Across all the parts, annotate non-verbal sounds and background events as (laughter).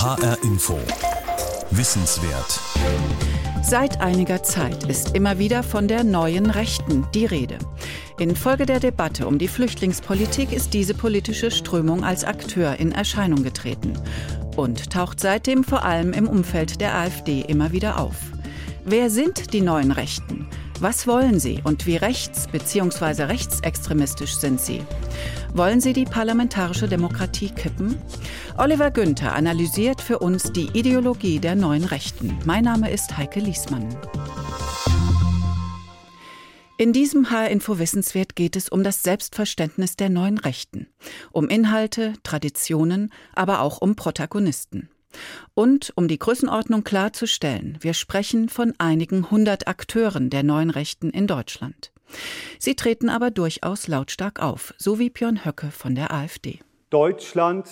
HR Info. Wissenswert. Seit einiger Zeit ist immer wieder von der neuen Rechten die Rede. Infolge der Debatte um die Flüchtlingspolitik ist diese politische Strömung als Akteur in Erscheinung getreten und taucht seitdem vor allem im Umfeld der AfD immer wieder auf. Wer sind die neuen Rechten? Was wollen sie und wie rechts bzw. rechtsextremistisch sind sie? Wollen sie die parlamentarische Demokratie kippen? Oliver Günther analysiert für uns die Ideologie der neuen Rechten. Mein Name ist Heike Liesmann. In diesem HR-Info Wissenswert geht es um das Selbstverständnis der neuen Rechten, um Inhalte, Traditionen, aber auch um Protagonisten. Und um die Größenordnung klarzustellen, wir sprechen von einigen hundert Akteuren der neuen Rechten in Deutschland. Sie treten aber durchaus lautstark auf, so wie Björn Höcke von der AfD. Deutschland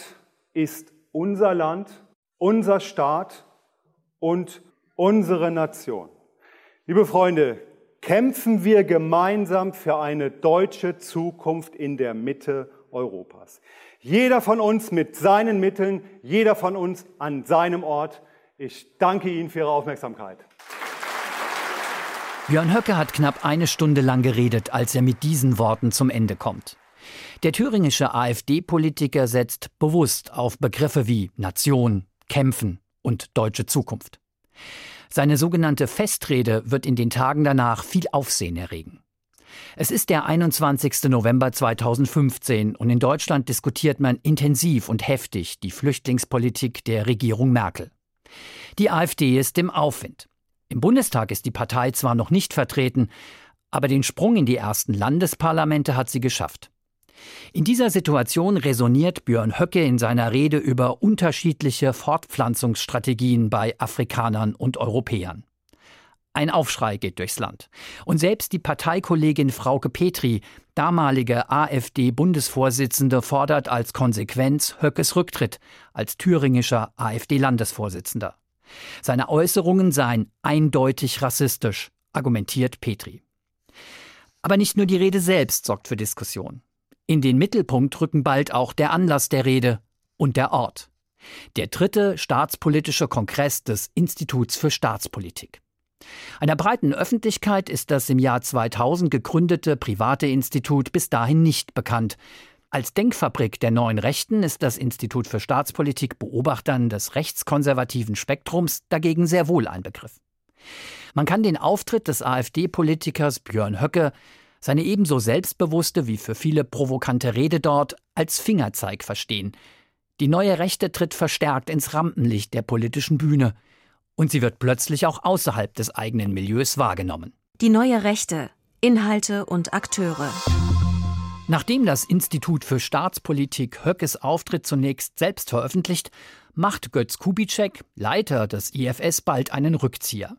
ist unser Land, unser Staat und unsere Nation. Liebe Freunde, kämpfen wir gemeinsam für eine deutsche Zukunft in der Mitte Europas. Jeder von uns mit seinen Mitteln, jeder von uns an seinem Ort. Ich danke Ihnen für Ihre Aufmerksamkeit. Björn Höcke hat knapp eine Stunde lang geredet, als er mit diesen Worten zum Ende kommt. Der thüringische AfD-Politiker setzt bewusst auf Begriffe wie Nation, Kämpfen und deutsche Zukunft. Seine sogenannte Festrede wird in den Tagen danach viel Aufsehen erregen. Es ist der 21. November 2015 und in Deutschland diskutiert man intensiv und heftig die Flüchtlingspolitik der Regierung Merkel. Die AfD ist im Aufwind. Im Bundestag ist die Partei zwar noch nicht vertreten, aber den Sprung in die ersten Landesparlamente hat sie geschafft. In dieser Situation resoniert Björn Höcke in seiner Rede über unterschiedliche Fortpflanzungsstrategien bei Afrikanern und Europäern. Ein Aufschrei geht durchs Land. Und selbst die Parteikollegin Frauke Petri, damalige AfD-Bundesvorsitzende, fordert als Konsequenz Höckes Rücktritt als thüringischer AfD-Landesvorsitzender. Seine Äußerungen seien eindeutig rassistisch, argumentiert Petri. Aber nicht nur die Rede selbst sorgt für Diskussion. In den Mittelpunkt rücken bald auch der Anlass der Rede und der Ort. Der dritte staatspolitische Kongress des Instituts für Staatspolitik. Einer breiten Öffentlichkeit ist das im Jahr 2000 gegründete private Institut bis dahin nicht bekannt. Als Denkfabrik der neuen Rechten ist das Institut für Staatspolitik Beobachtern des rechtskonservativen Spektrums dagegen sehr wohl ein Begriff. Man kann den Auftritt des AfD-Politikers Björn Höcke, seine ebenso selbstbewusste wie für viele provokante Rede dort, als Fingerzeig verstehen. Die neue Rechte tritt verstärkt ins Rampenlicht der politischen Bühne und sie wird plötzlich auch außerhalb des eigenen Milieus wahrgenommen. Die neue Rechte, Inhalte und Akteure. Nachdem das Institut für Staatspolitik Höckes Auftritt zunächst selbst veröffentlicht, macht Götz Kubitschek, Leiter des IFS, bald einen Rückzieher.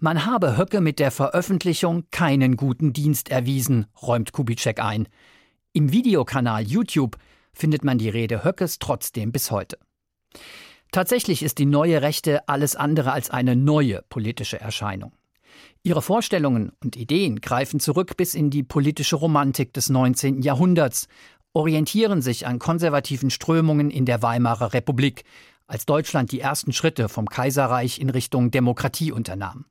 Man habe Höcke mit der Veröffentlichung keinen guten Dienst erwiesen, räumt Kubitschek ein. Im Videokanal YouTube findet man die Rede Höckes trotzdem bis heute. Tatsächlich ist die neue Rechte alles andere als eine neue politische Erscheinung. Ihre Vorstellungen und Ideen greifen zurück bis in die politische Romantik des 19. Jahrhunderts, orientieren sich an konservativen Strömungen in der Weimarer Republik, als Deutschland die ersten Schritte vom Kaiserreich in Richtung Demokratie unternahm.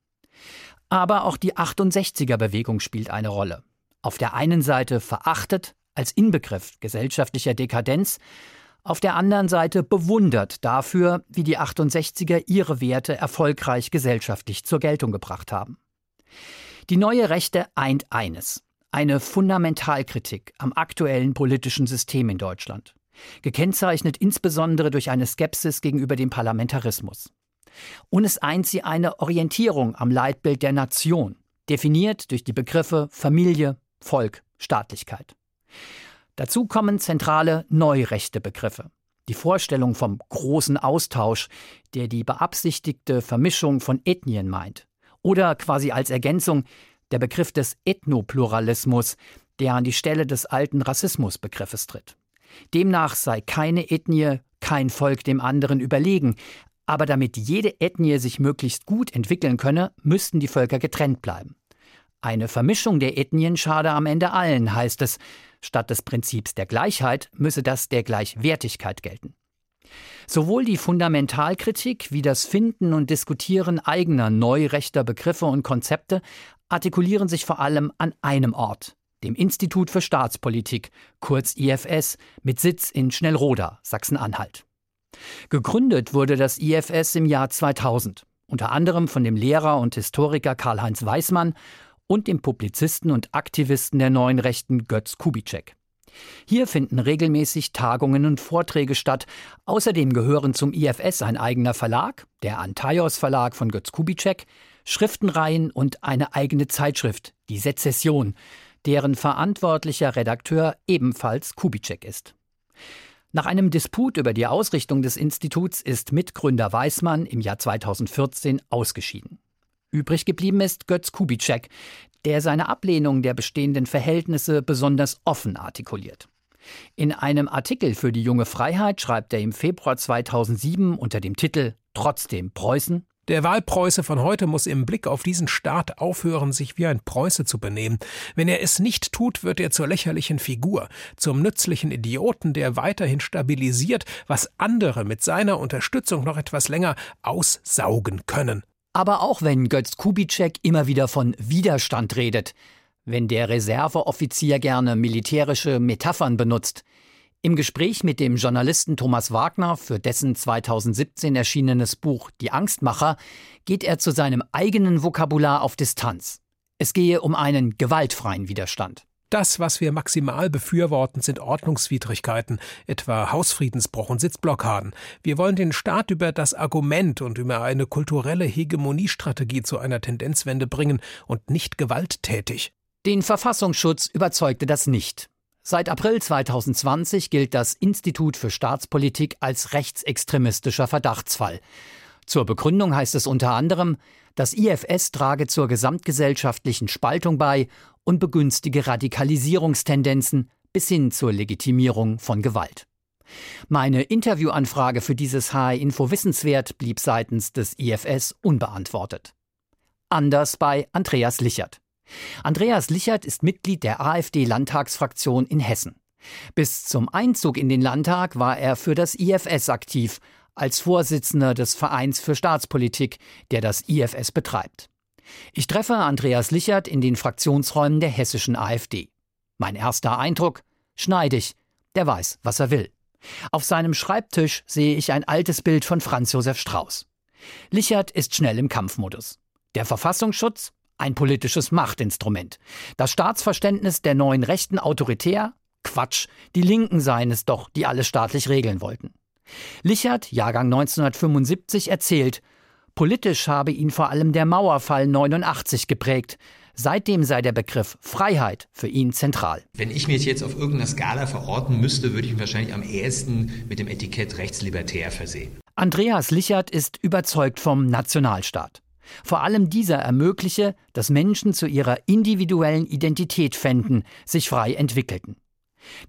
Aber auch die 68er Bewegung spielt eine Rolle. Auf der einen Seite verachtet als Inbegriff gesellschaftlicher Dekadenz, auf der anderen Seite bewundert dafür, wie die 68er ihre Werte erfolgreich gesellschaftlich zur Geltung gebracht haben. Die neue Rechte eint eines, eine Fundamentalkritik am aktuellen politischen System in Deutschland, gekennzeichnet insbesondere durch eine Skepsis gegenüber dem Parlamentarismus. Und es eint sie eine Orientierung am Leitbild der Nation, definiert durch die Begriffe Familie, Volk, Staatlichkeit. Dazu kommen zentrale neurechte Begriffe. Die Vorstellung vom großen Austausch, der die beabsichtigte Vermischung von Ethnien meint. Oder quasi als Ergänzung der Begriff des Ethnopluralismus, der an die Stelle des alten Rassismusbegriffes tritt. Demnach sei keine Ethnie, kein Volk dem anderen überlegen, aber damit jede Ethnie sich möglichst gut entwickeln könne, müssten die Völker getrennt bleiben. Eine Vermischung der Ethnien schade am Ende allen, heißt es, Statt des Prinzips der Gleichheit müsse das der Gleichwertigkeit gelten. Sowohl die Fundamentalkritik wie das Finden und Diskutieren eigener neurechter Begriffe und Konzepte artikulieren sich vor allem an einem Ort, dem Institut für Staatspolitik, kurz IFS, mit Sitz in Schnellroda, Sachsen-Anhalt. Gegründet wurde das IFS im Jahr 2000, unter anderem von dem Lehrer und Historiker Karl-Heinz Weismann und dem Publizisten und Aktivisten der neuen Rechten Götz Kubitschek. Hier finden regelmäßig Tagungen und Vorträge statt. Außerdem gehören zum IFS ein eigener Verlag, der Antaios Verlag von Götz Kubitschek, Schriftenreihen und eine eigene Zeitschrift, die Sezession, deren verantwortlicher Redakteur ebenfalls Kubitschek ist. Nach einem Disput über die Ausrichtung des Instituts ist Mitgründer Weismann im Jahr 2014 ausgeschieden. Übrig geblieben ist Götz Kubitschek, der seine Ablehnung der bestehenden Verhältnisse besonders offen artikuliert. In einem Artikel für die junge Freiheit schreibt er im Februar 2007 unter dem Titel Trotzdem Preußen der Wahlpreuße von heute muss im Blick auf diesen Staat aufhören, sich wie ein Preuße zu benehmen. Wenn er es nicht tut, wird er zur lächerlichen Figur, zum nützlichen Idioten, der weiterhin stabilisiert, was andere mit seiner Unterstützung noch etwas länger aussaugen können. Aber auch wenn Götz Kubitschek immer wieder von Widerstand redet, wenn der Reserveoffizier gerne militärische Metaphern benutzt, im Gespräch mit dem Journalisten Thomas Wagner für dessen 2017 erschienenes Buch Die Angstmacher geht er zu seinem eigenen Vokabular auf Distanz. Es gehe um einen gewaltfreien Widerstand. Das, was wir maximal befürworten, sind Ordnungswidrigkeiten, etwa Hausfriedensbruch und Sitzblockaden. Wir wollen den Staat über das Argument und über eine kulturelle Hegemoniestrategie zu einer Tendenzwende bringen und nicht gewalttätig. Den Verfassungsschutz überzeugte das nicht. Seit April 2020 gilt das Institut für Staatspolitik als rechtsextremistischer Verdachtsfall. Zur Begründung heißt es unter anderem, das IFS trage zur gesamtgesellschaftlichen Spaltung bei und begünstige Radikalisierungstendenzen bis hin zur Legitimierung von Gewalt. Meine Interviewanfrage für dieses HR Info Wissenswert blieb seitens des IFS unbeantwortet. Anders bei Andreas Lichert. Andreas Lichert ist Mitglied der AfD-Landtagsfraktion in Hessen. Bis zum Einzug in den Landtag war er für das IFS aktiv, als Vorsitzender des Vereins für Staatspolitik, der das IFS betreibt. Ich treffe Andreas Lichert in den Fraktionsräumen der hessischen AfD. Mein erster Eindruck? Schneidig. Der weiß, was er will. Auf seinem Schreibtisch sehe ich ein altes Bild von Franz Josef Strauß. Lichert ist schnell im Kampfmodus. Der Verfassungsschutz? Ein politisches Machtinstrument. Das Staatsverständnis der neuen Rechten autoritär? Quatsch. Die Linken seien es doch, die alles staatlich regeln wollten. Lichert, Jahrgang 1975, erzählt, politisch habe ihn vor allem der Mauerfall 89 geprägt. Seitdem sei der Begriff Freiheit für ihn zentral. Wenn ich mich jetzt auf irgendeiner Skala verorten müsste, würde ich mich wahrscheinlich am ehesten mit dem Etikett rechtslibertär versehen. Andreas Lichert ist überzeugt vom Nationalstaat. Vor allem dieser ermögliche, dass Menschen zu ihrer individuellen Identität fänden, sich frei entwickelten.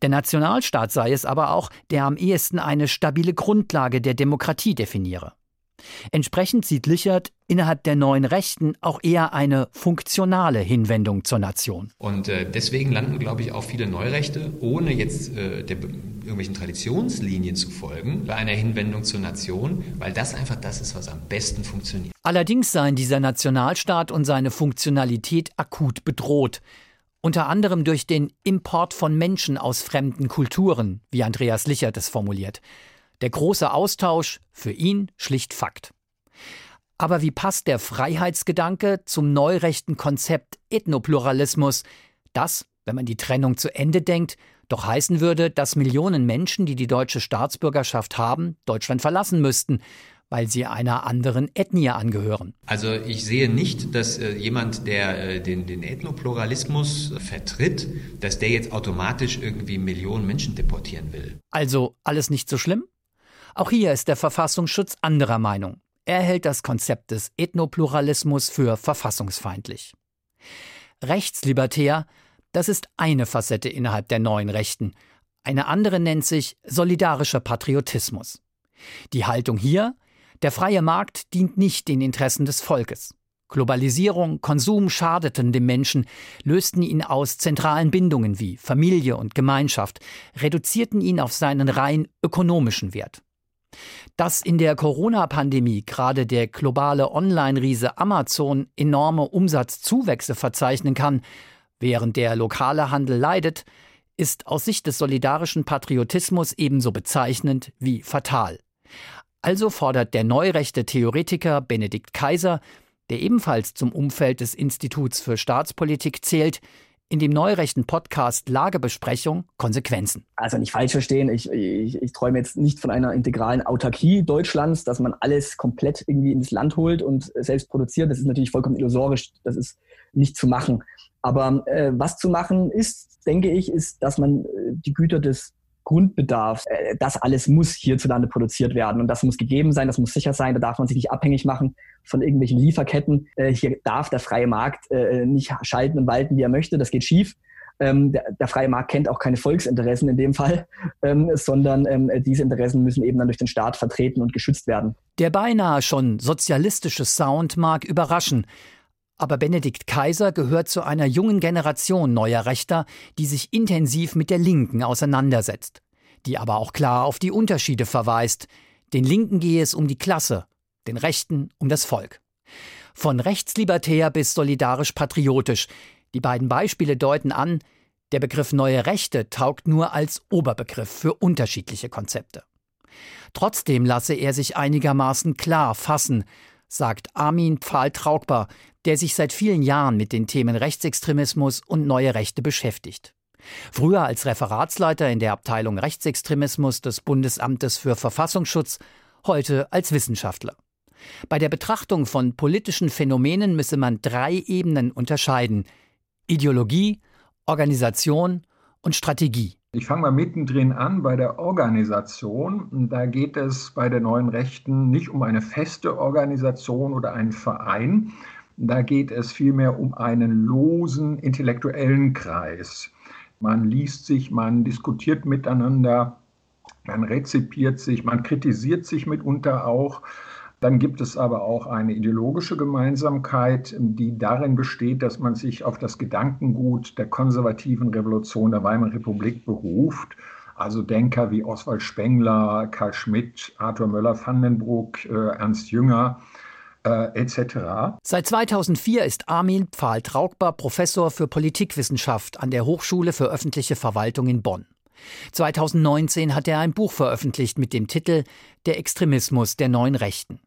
Der Nationalstaat sei es aber auch, der am ehesten eine stabile Grundlage der Demokratie definiere. Entsprechend sieht Lichert innerhalb der neuen Rechten auch eher eine funktionale Hinwendung zur Nation. Und äh, deswegen landen, glaube ich, auch viele Neurechte, ohne jetzt äh, der, irgendwelchen Traditionslinien zu folgen, bei einer Hinwendung zur Nation, weil das einfach das ist, was am besten funktioniert. Allerdings seien dieser Nationalstaat und seine Funktionalität akut bedroht unter anderem durch den Import von Menschen aus fremden Kulturen, wie Andreas Lichert es formuliert. Der große Austausch für ihn schlicht Fakt. Aber wie passt der Freiheitsgedanke zum neurechten Konzept Ethnopluralismus, das, wenn man die Trennung zu Ende denkt, doch heißen würde, dass Millionen Menschen, die die deutsche Staatsbürgerschaft haben, Deutschland verlassen müssten, weil sie einer anderen Ethnie angehören. Also ich sehe nicht, dass äh, jemand, der äh, den, den Ethnopluralismus vertritt, dass der jetzt automatisch irgendwie Millionen Menschen deportieren will. Also alles nicht so schlimm? Auch hier ist der Verfassungsschutz anderer Meinung. Er hält das Konzept des Ethnopluralismus für verfassungsfeindlich. Rechtslibertär, das ist eine Facette innerhalb der neuen Rechten. Eine andere nennt sich solidarischer Patriotismus. Die Haltung hier, der freie Markt dient nicht den Interessen des Volkes. Globalisierung, Konsum schadeten dem Menschen, lösten ihn aus zentralen Bindungen wie Familie und Gemeinschaft, reduzierten ihn auf seinen rein ökonomischen Wert. Dass in der Corona-Pandemie gerade der globale Online-Riese Amazon enorme Umsatzzuwächse verzeichnen kann, während der lokale Handel leidet, ist aus Sicht des solidarischen Patriotismus ebenso bezeichnend wie fatal. Also fordert der neurechte Theoretiker Benedikt Kaiser, der ebenfalls zum Umfeld des Instituts für Staatspolitik zählt, in dem neurechten Podcast Lagebesprechung Konsequenzen. Also nicht falsch verstehen, ich, ich, ich träume jetzt nicht von einer integralen Autarkie Deutschlands, dass man alles komplett irgendwie ins Land holt und selbst produziert. Das ist natürlich vollkommen illusorisch, das ist nicht zu machen. Aber äh, was zu machen ist, denke ich, ist, dass man äh, die Güter des Grundbedarfs, äh, das alles muss hierzulande produziert werden und das muss gegeben sein, das muss sicher sein, da darf man sich nicht abhängig machen von irgendwelchen Lieferketten. Äh, hier darf der freie Markt äh, nicht schalten und walten, wie er möchte, das geht schief. Ähm, der, freie Markt kennt auch keine Volksinteressen in dem Fall, (laughs) ähm, sondern ähm, diese Interessen müssen eben dann durch den Staat vertreten und geschützt werden. Der beinahe schon sozialistische Sound mag überraschen. Aber Benedikt Kaiser gehört zu einer jungen Generation neuer Rechter, die sich intensiv mit der Linken auseinandersetzt, die aber auch klar auf die Unterschiede verweist. Den Linken gehe es um die Klasse, den Rechten um das Volk. Von rechtslibertär bis solidarisch patriotisch. Die beiden Beispiele deuten an, der Begriff neue Rechte taugt nur als Oberbegriff für unterschiedliche Konzepte. Trotzdem lasse er sich einigermaßen klar fassen, sagt Armin Pfahl-Traugbar, der sich seit vielen Jahren mit den Themen Rechtsextremismus und neue Rechte beschäftigt. Früher als Referatsleiter in der Abteilung Rechtsextremismus des Bundesamtes für Verfassungsschutz, heute als Wissenschaftler. Bei der Betrachtung von politischen Phänomenen müsse man drei Ebenen unterscheiden Ideologie, Organisation und Strategie. Ich fange mal mittendrin an bei der Organisation. Da geht es bei der neuen Rechten nicht um eine feste Organisation oder einen Verein. Da geht es vielmehr um einen losen intellektuellen Kreis. Man liest sich, man diskutiert miteinander, man rezipiert sich, man kritisiert sich mitunter auch. Dann gibt es aber auch eine ideologische Gemeinsamkeit, die darin besteht, dass man sich auf das Gedankengut der konservativen Revolution der Weimarer Republik beruft. Also Denker wie Oswald Spengler, Karl Schmidt, Arthur Möller-Vandenbruck, äh, Ernst Jünger, äh, etc. Seit 2004 ist Armin Pfahl-Traugbar Professor für Politikwissenschaft an der Hochschule für öffentliche Verwaltung in Bonn. 2019 hat er ein Buch veröffentlicht mit dem Titel Der Extremismus der neuen Rechten.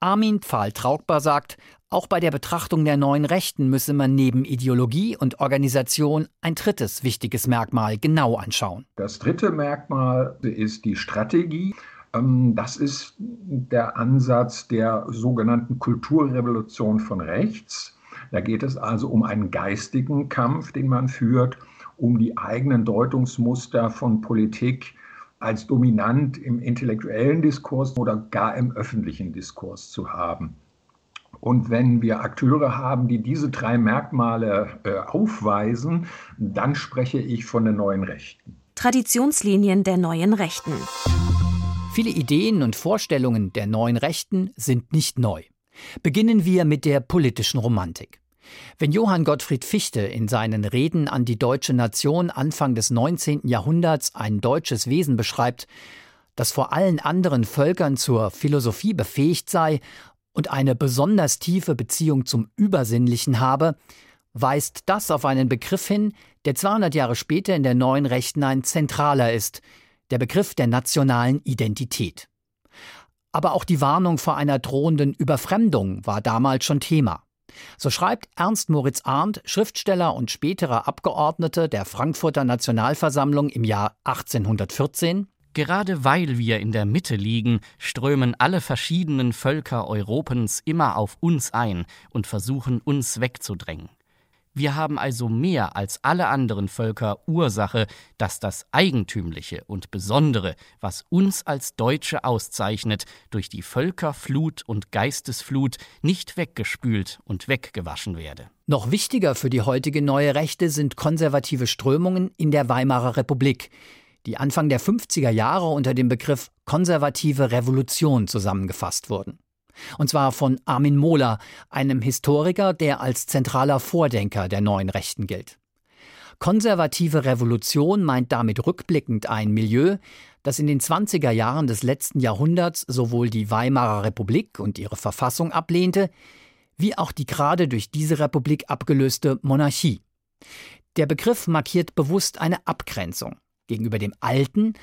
Armin Pfahl-Traugbar sagt, auch bei der Betrachtung der neuen Rechten müsse man neben Ideologie und Organisation ein drittes wichtiges Merkmal genau anschauen. Das dritte Merkmal ist die Strategie. Ähm, das ist der Ansatz der sogenannten Kulturrevolution von rechts. Da geht es also um einen geistigen Kampf, den man führt, um die eigenen Deutungsmuster von Politik als dominant im intellektuellen Diskurs oder gar im öffentlichen Diskurs zu haben. Und wenn wir Akteure haben, die diese drei Merkmale äh, aufweisen, dann spreche ich von den neuen Rechten. Traditionslinien der neuen Rechten. Viele Ideen und Vorstellungen der neuen Rechten sind nicht neu. Beginnen wir mit der politischen Romantik. Wenn Johann Gottfried Fichte in seinen Reden an die deutsche Nation Anfang des 19. Jahrhunderts ein deutsches Wesen beschreibt, das vor allen anderen Völkern zur Philosophie befähigt sei und eine besonders tiefe Beziehung zum Übersinnlichen habe, weist das auf einen Begriff hin, der 200 Jahre später in der neuen Rechten ein zentraler ist, der Begriff der nationalen Identität. Aber auch die Warnung vor einer drohenden Überfremdung war damals schon Thema. So schreibt Ernst Moritz Arndt, Schriftsteller und späterer Abgeordneter der Frankfurter Nationalversammlung im Jahr 1814 Gerade weil wir in der Mitte liegen, strömen alle verschiedenen Völker Europens immer auf uns ein und versuchen uns wegzudrängen. Wir haben also mehr als alle anderen Völker Ursache, dass das Eigentümliche und Besondere, was uns als Deutsche auszeichnet, durch die Völkerflut und Geistesflut nicht weggespült und weggewaschen werde. Noch wichtiger für die heutige neue Rechte sind konservative Strömungen in der Weimarer Republik, die Anfang der 50er Jahre unter dem Begriff konservative Revolution zusammengefasst wurden. Und zwar von Armin Mohler, einem Historiker, der als zentraler Vordenker der neuen Rechten gilt. Konservative Revolution meint damit rückblickend ein Milieu, das in den 20er Jahren des letzten Jahrhunderts sowohl die Weimarer Republik und ihre Verfassung ablehnte, wie auch die gerade durch diese Republik abgelöste Monarchie. Der Begriff markiert bewusst eine Abgrenzung gegenüber dem alten,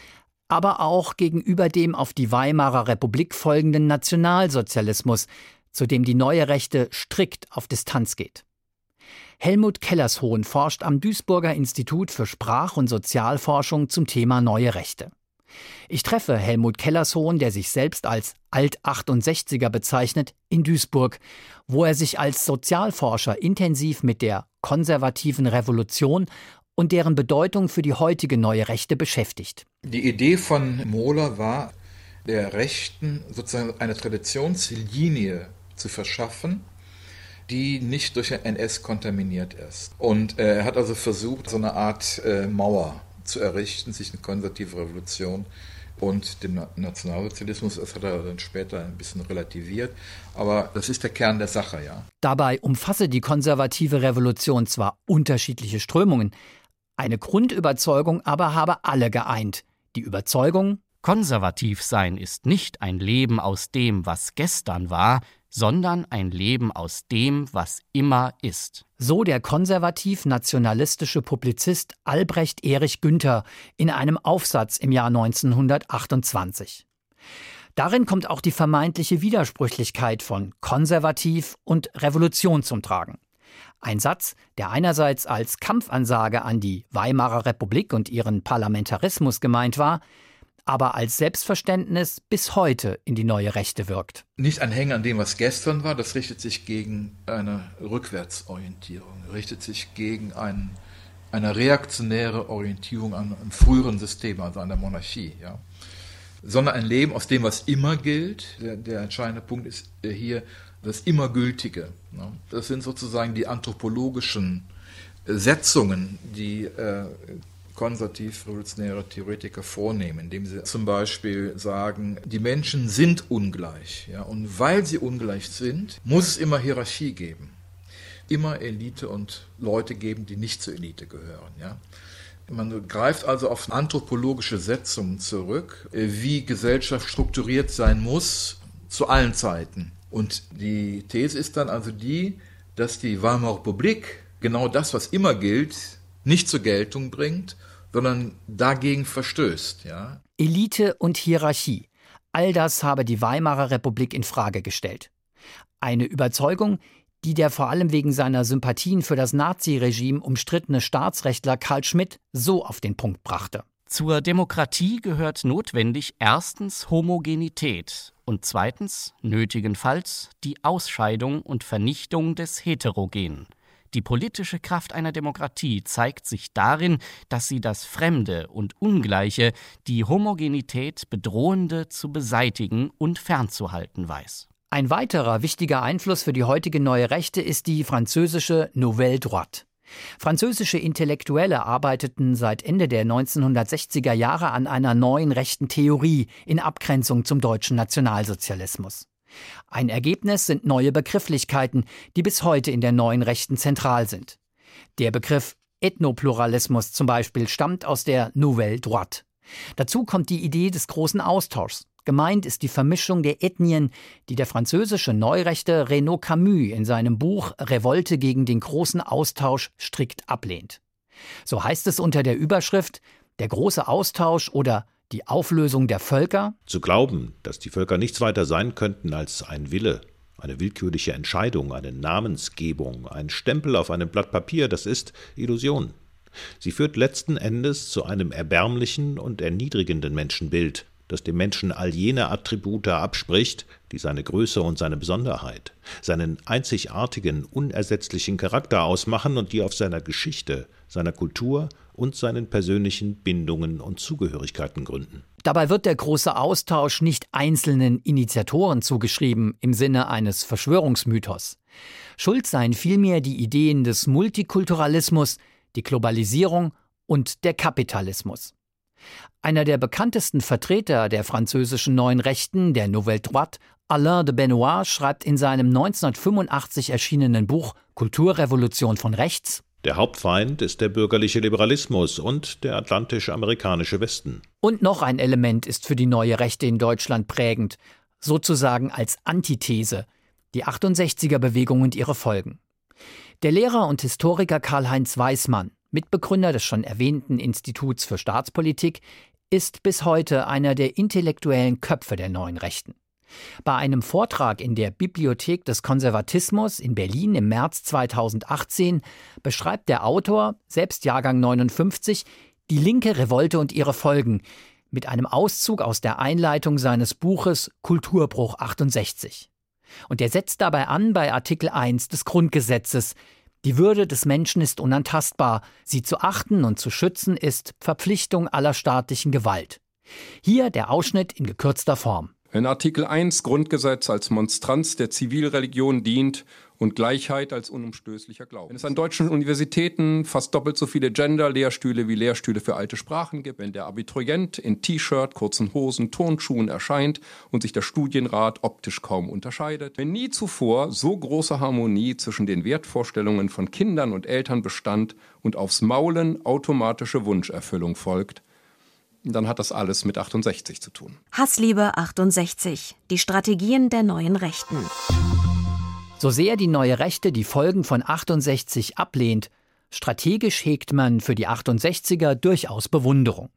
aber auch gegenüber dem auf die Weimarer Republik folgenden Nationalsozialismus, zu dem die neue Rechte strikt auf Distanz geht. Helmut Kellershohn forscht am Duisburger Institut für Sprach- und Sozialforschung zum Thema neue Rechte. Ich treffe Helmut Kellershohn, der sich selbst als Alt-68er bezeichnet, in Duisburg, wo er sich als Sozialforscher intensiv mit der konservativen Revolution und deren Bedeutung für die heutige neue Rechte beschäftigt. Die Idee von Mohler war, der Rechten sozusagen eine Traditionslinie zu verschaffen, die nicht durch den NS kontaminiert ist. Und äh, er hat also versucht, so eine Art äh, Mauer zu errichten, sich eine konservative Revolution und den Nationalsozialismus. Das hat er dann später ein bisschen relativiert. Aber das ist der Kern der Sache, ja. Dabei umfasse die konservative Revolution zwar unterschiedliche Strömungen, eine Grundüberzeugung aber habe alle geeint. Die Überzeugung, konservativ sein ist nicht ein Leben aus dem, was gestern war, sondern ein Leben aus dem, was immer ist. So der konservativ-nationalistische Publizist Albrecht Erich Günther in einem Aufsatz im Jahr 1928. Darin kommt auch die vermeintliche Widersprüchlichkeit von konservativ und Revolution zum Tragen. Ein Satz, der einerseits als Kampfansage an die Weimarer Republik und ihren Parlamentarismus gemeint war, aber als Selbstverständnis bis heute in die neue Rechte wirkt. Nicht ein Hängen an dem, was gestern war, das richtet sich gegen eine Rückwärtsorientierung, richtet sich gegen ein, eine reaktionäre Orientierung an einem früheren System, also an der Monarchie. Ja. Sondern ein Leben aus dem, was immer gilt. Der, der entscheidende Punkt ist hier das Immergültige. Ne. Das sind sozusagen die anthropologischen Setzungen, die äh, konservativ-revolutionäre Theoretiker vornehmen, indem sie zum Beispiel sagen, die Menschen sind ungleich. Ja, und weil sie ungleich sind, muss es immer Hierarchie geben. Immer Elite und Leute geben, die nicht zur Elite gehören. Ja. Man greift also auf anthropologische Setzungen zurück, wie Gesellschaft strukturiert sein muss zu allen Zeiten. Und die These ist dann also die, dass die Weimarer Republik genau das, was immer gilt, nicht zur Geltung bringt, sondern dagegen verstößt. Ja? Elite und Hierarchie. All das habe die Weimarer Republik in Frage gestellt. Eine Überzeugung, die der vor allem wegen seiner Sympathien für das Naziregime umstrittene Staatsrechtler Karl Schmidt so auf den Punkt brachte. Zur Demokratie gehört notwendig erstens Homogenität und zweitens nötigenfalls die Ausscheidung und Vernichtung des Heterogenen. Die politische Kraft einer Demokratie zeigt sich darin, dass sie das Fremde und Ungleiche, die Homogenität bedrohende zu beseitigen und fernzuhalten weiß. Ein weiterer wichtiger Einfluss für die heutige neue Rechte ist die französische Nouvelle Droite. Französische Intellektuelle arbeiteten seit Ende der 1960er Jahre an einer neuen rechten Theorie in Abgrenzung zum deutschen Nationalsozialismus. Ein Ergebnis sind neue Begrifflichkeiten, die bis heute in der neuen Rechten zentral sind. Der Begriff Ethnopluralismus zum Beispiel stammt aus der Nouvelle Droite. Dazu kommt die Idee des großen Austauschs. Gemeint ist die Vermischung der Ethnien, die der französische Neurechte Renaud Camus in seinem Buch Revolte gegen den großen Austausch strikt ablehnt. So heißt es unter der Überschrift Der große Austausch oder die Auflösung der Völker? Zu glauben, dass die Völker nichts weiter sein könnten als ein Wille, eine willkürliche Entscheidung, eine Namensgebung, ein Stempel auf einem Blatt Papier, das ist Illusion. Sie führt letzten Endes zu einem erbärmlichen und erniedrigenden Menschenbild, das dem Menschen all jene Attribute abspricht, die seine Größe und seine Besonderheit, seinen einzigartigen, unersetzlichen Charakter ausmachen und die auf seiner Geschichte, seiner Kultur und seinen persönlichen Bindungen und Zugehörigkeiten gründen. Dabei wird der große Austausch nicht einzelnen Initiatoren zugeschrieben im Sinne eines Verschwörungsmythos. Schuld seien vielmehr die Ideen des Multikulturalismus, die Globalisierung und der Kapitalismus. Einer der bekanntesten Vertreter der französischen neuen Rechten, der Nouvelle Droite, Alain de Benoit, schreibt in seinem 1985 erschienenen Buch Kulturrevolution von rechts der Hauptfeind ist der bürgerliche Liberalismus und der atlantisch-amerikanische Westen. Und noch ein Element ist für die neue Rechte in Deutschland prägend, sozusagen als Antithese, die 68er Bewegung und ihre Folgen. Der Lehrer und Historiker Karl-Heinz Weismann, Mitbegründer des schon erwähnten Instituts für Staatspolitik, ist bis heute einer der intellektuellen Köpfe der neuen Rechten. Bei einem Vortrag in der Bibliothek des Konservatismus in Berlin im März 2018 beschreibt der Autor, selbst Jahrgang 59, die linke Revolte und ihre Folgen mit einem Auszug aus der Einleitung seines Buches Kulturbruch 68. Und er setzt dabei an bei Artikel 1 des Grundgesetzes, die Würde des Menschen ist unantastbar, sie zu achten und zu schützen ist Verpflichtung aller staatlichen Gewalt. Hier der Ausschnitt in gekürzter Form. Wenn Artikel 1 Grundgesetz als Monstranz der Zivilreligion dient und Gleichheit als unumstößlicher Glaube. Wenn es an deutschen Universitäten fast doppelt so viele Gender-Lehrstühle wie Lehrstühle für alte Sprachen gibt, wenn der Abiturient in T-Shirt, kurzen Hosen, Turnschuhen erscheint und sich der Studienrat optisch kaum unterscheidet, wenn nie zuvor so große Harmonie zwischen den Wertvorstellungen von Kindern und Eltern bestand und aufs Maulen automatische Wunscherfüllung folgt, dann hat das alles mit 68 zu tun. Hassliebe 68. Die Strategien der neuen Rechten. So sehr die neue Rechte die Folgen von 68 ablehnt, strategisch hegt man für die 68er durchaus Bewunderung.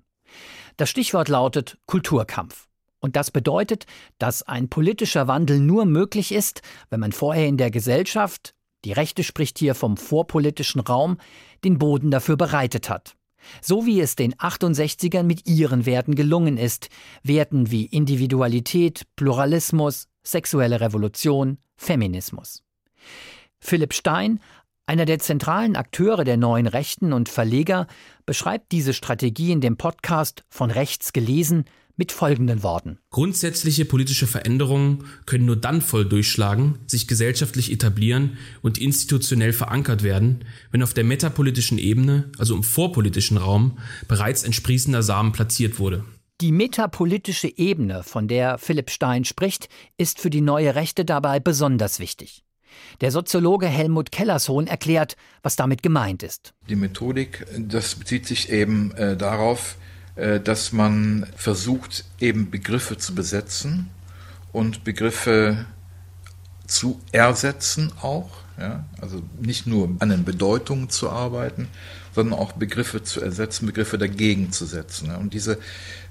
Das Stichwort lautet Kulturkampf. Und das bedeutet, dass ein politischer Wandel nur möglich ist, wenn man vorher in der Gesellschaft, die Rechte spricht hier vom vorpolitischen Raum, den Boden dafür bereitet hat. So wie es den 68ern mit ihren Werten gelungen ist, Werten wie Individualität, Pluralismus, sexuelle Revolution, Feminismus. Philipp Stein, einer der zentralen Akteure der neuen Rechten und Verleger, beschreibt diese Strategie in dem Podcast von rechts gelesen mit folgenden Worten. Grundsätzliche politische Veränderungen können nur dann voll durchschlagen, sich gesellschaftlich etablieren und institutionell verankert werden, wenn auf der metapolitischen Ebene, also im vorpolitischen Raum, bereits entsprießender Samen platziert wurde. Die metapolitische Ebene, von der Philipp Stein spricht, ist für die neue Rechte dabei besonders wichtig. Der Soziologe Helmut Kellersohn erklärt, was damit gemeint ist. Die Methodik, das bezieht sich eben äh, darauf, äh, dass man versucht, eben Begriffe zu besetzen und Begriffe zu ersetzen auch. Ja? Also nicht nur an den Bedeutungen zu arbeiten, sondern auch Begriffe zu ersetzen, Begriffe dagegen zu setzen. Ja? Und diese,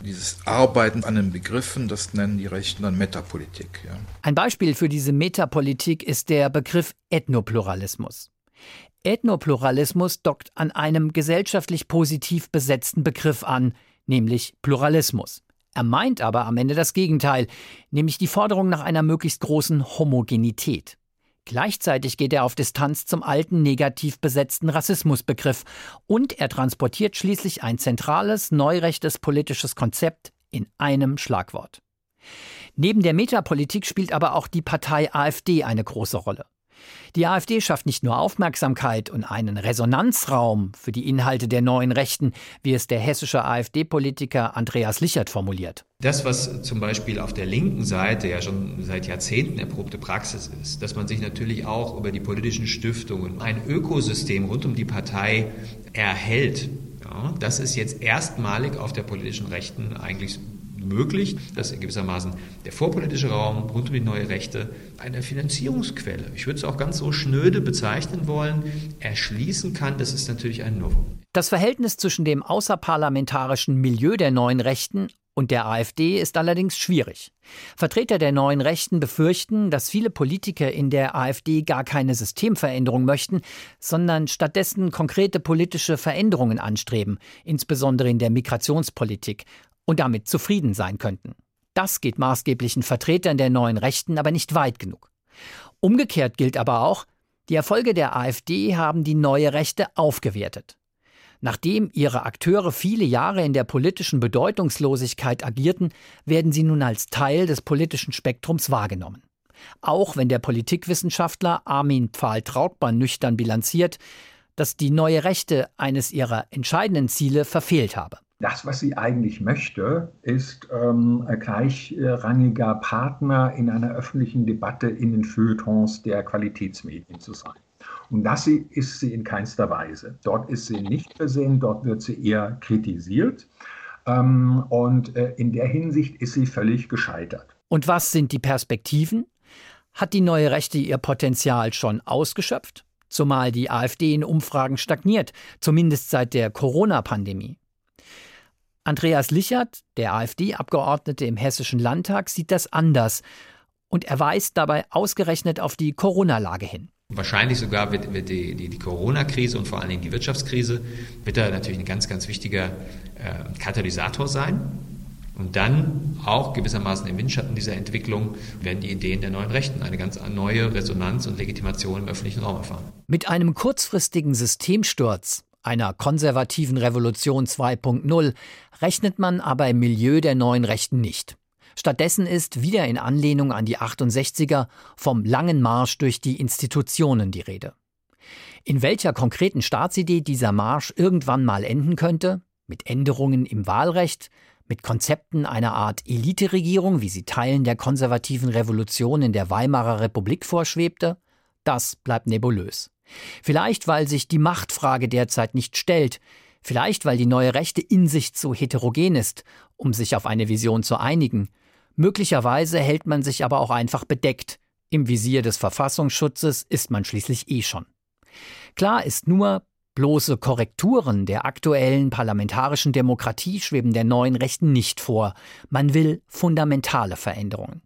dieses Arbeiten an den Begriffen, das nennen die Rechten dann Metapolitik. Ja? Ein Beispiel für diese Metapolitik ist der Begriff Ethnopluralismus. Ethnopluralismus dockt an einem gesellschaftlich positiv besetzten Begriff an, nämlich Pluralismus. Er meint aber am Ende das Gegenteil, nämlich die Forderung nach einer möglichst großen Homogenität. Gleichzeitig geht er auf Distanz zum alten negativ besetzten Rassismusbegriff und er transportiert schließlich ein zentrales, neurechtes politisches Konzept in einem Schlagwort. Neben der Metapolitik spielt aber auch die Partei AfD eine große Rolle. Die AfD schafft nicht nur Aufmerksamkeit und einen Resonanzraum für die Inhalte der neuen Rechten, wie es der hessische AfD-Politiker Andreas Lichert formuliert. Das, was zum Beispiel auf der linken Seite ja schon seit Jahrzehnten erprobte Praxis ist, dass man sich natürlich auch über die politischen Stiftungen ein Ökosystem rund um die Partei erhält. Ja, das ist jetzt erstmalig auf der politischen Rechten eigentlich möglich, dass gewissermaßen der vorpolitische Raum rund um die neue Rechte eine Finanzierungsquelle, ich würde es auch ganz so schnöde bezeichnen wollen, erschließen kann. Das ist natürlich ein Novum. Das Verhältnis zwischen dem außerparlamentarischen Milieu der neuen Rechten und der AfD ist allerdings schwierig. Vertreter der neuen Rechten befürchten, dass viele Politiker in der AfD gar keine Systemveränderung möchten, sondern stattdessen konkrete politische Veränderungen anstreben, insbesondere in der Migrationspolitik, und damit zufrieden sein könnten. Das geht maßgeblichen Vertretern der neuen Rechten aber nicht weit genug. Umgekehrt gilt aber auch, die Erfolge der AfD haben die neue Rechte aufgewertet. Nachdem ihre Akteure viele Jahre in der politischen Bedeutungslosigkeit agierten, werden sie nun als Teil des politischen Spektrums wahrgenommen. Auch wenn der Politikwissenschaftler Armin Pfahl-Trautmann nüchtern bilanziert, dass die neue Rechte eines ihrer entscheidenden Ziele verfehlt habe. Das, was sie eigentlich möchte, ist ähm, gleichrangiger Partner in einer öffentlichen Debatte in den Feuilletons der Qualitätsmedien zu sein. Und das ist sie in keinster Weise. Dort ist sie nicht versehen, dort wird sie eher kritisiert. Ähm, und äh, in der Hinsicht ist sie völlig gescheitert. Und was sind die Perspektiven? Hat die neue Rechte ihr Potenzial schon ausgeschöpft? Zumal die AfD in Umfragen stagniert, zumindest seit der Corona-Pandemie. Andreas Lichert, der AfD-Abgeordnete im Hessischen Landtag, sieht das anders und er weist dabei ausgerechnet auf die Corona-Lage hin. Wahrscheinlich sogar wird, wird die, die, die Corona-Krise und vor allen Dingen die Wirtschaftskrise wird da natürlich ein ganz, ganz wichtiger äh, Katalysator sein. Und dann auch gewissermaßen im Windschatten dieser Entwicklung werden die Ideen der neuen Rechten eine ganz neue Resonanz und Legitimation im öffentlichen Raum erfahren. Mit einem kurzfristigen Systemsturz, einer konservativen Revolution 2.0, rechnet man aber im Milieu der neuen Rechten nicht. Stattdessen ist wieder in Anlehnung an die 68er vom langen Marsch durch die Institutionen die Rede. In welcher konkreten Staatsidee dieser Marsch irgendwann mal enden könnte, mit Änderungen im Wahlrecht, mit Konzepten einer Art Eliteregierung, wie sie Teilen der konservativen Revolution in der Weimarer Republik vorschwebte, das bleibt nebulös. Vielleicht, weil sich die Machtfrage derzeit nicht stellt, vielleicht, weil die neue Rechte in sich zu heterogen ist, um sich auf eine Vision zu einigen. Möglicherweise hält man sich aber auch einfach bedeckt. Im Visier des Verfassungsschutzes ist man schließlich eh schon. Klar ist nur, Bloße Korrekturen der aktuellen parlamentarischen Demokratie schweben der neuen Rechten nicht vor. Man will fundamentale Veränderungen.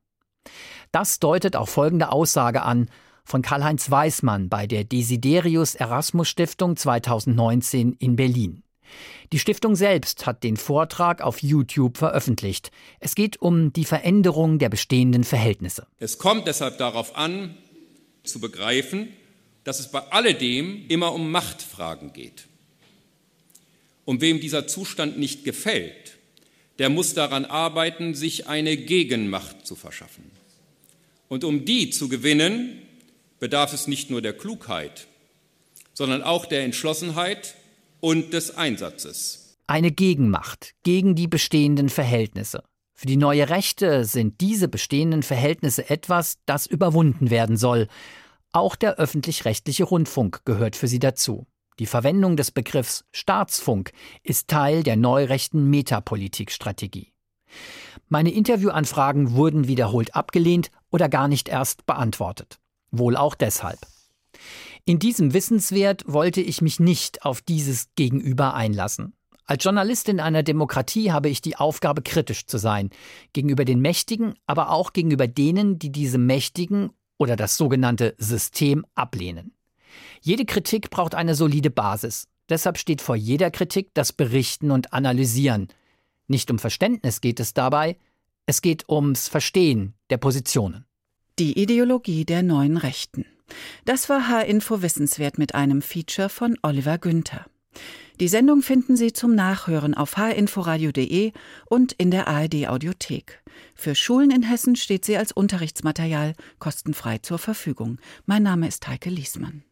Das deutet auch folgende Aussage an von Karl-Heinz Weismann bei der Desiderius Erasmus Stiftung 2019 in Berlin. Die Stiftung selbst hat den Vortrag auf YouTube veröffentlicht. Es geht um die Veränderung der bestehenden Verhältnisse. Es kommt deshalb darauf an, zu begreifen, dass es bei alledem immer um Machtfragen geht. Und wem dieser Zustand nicht gefällt, der muss daran arbeiten, sich eine Gegenmacht zu verschaffen. Und um die zu gewinnen, bedarf es nicht nur der Klugheit, sondern auch der Entschlossenheit und des Einsatzes. Eine Gegenmacht gegen die bestehenden Verhältnisse. Für die neue Rechte sind diese bestehenden Verhältnisse etwas, das überwunden werden soll, auch der öffentlich-rechtliche Rundfunk gehört für sie dazu. Die Verwendung des Begriffs Staatsfunk ist Teil der neurechten Metapolitikstrategie. Meine Interviewanfragen wurden wiederholt abgelehnt oder gar nicht erst beantwortet. Wohl auch deshalb. In diesem Wissenswert wollte ich mich nicht auf dieses Gegenüber einlassen. Als Journalist in einer Demokratie habe ich die Aufgabe, kritisch zu sein, gegenüber den Mächtigen, aber auch gegenüber denen, die diese Mächtigen oder das sogenannte System ablehnen. Jede Kritik braucht eine solide Basis. Deshalb steht vor jeder Kritik das Berichten und Analysieren. Nicht um Verständnis geht es dabei, es geht ums Verstehen der Positionen. Die Ideologie der neuen Rechten. Das war H-Info Wissenswert mit einem Feature von Oliver Günther. Die Sendung finden Sie zum Nachhören auf hinforadio.de und in der ARD Audiothek. Für Schulen in Hessen steht sie als Unterrichtsmaterial kostenfrei zur Verfügung. Mein Name ist Heike Liesmann.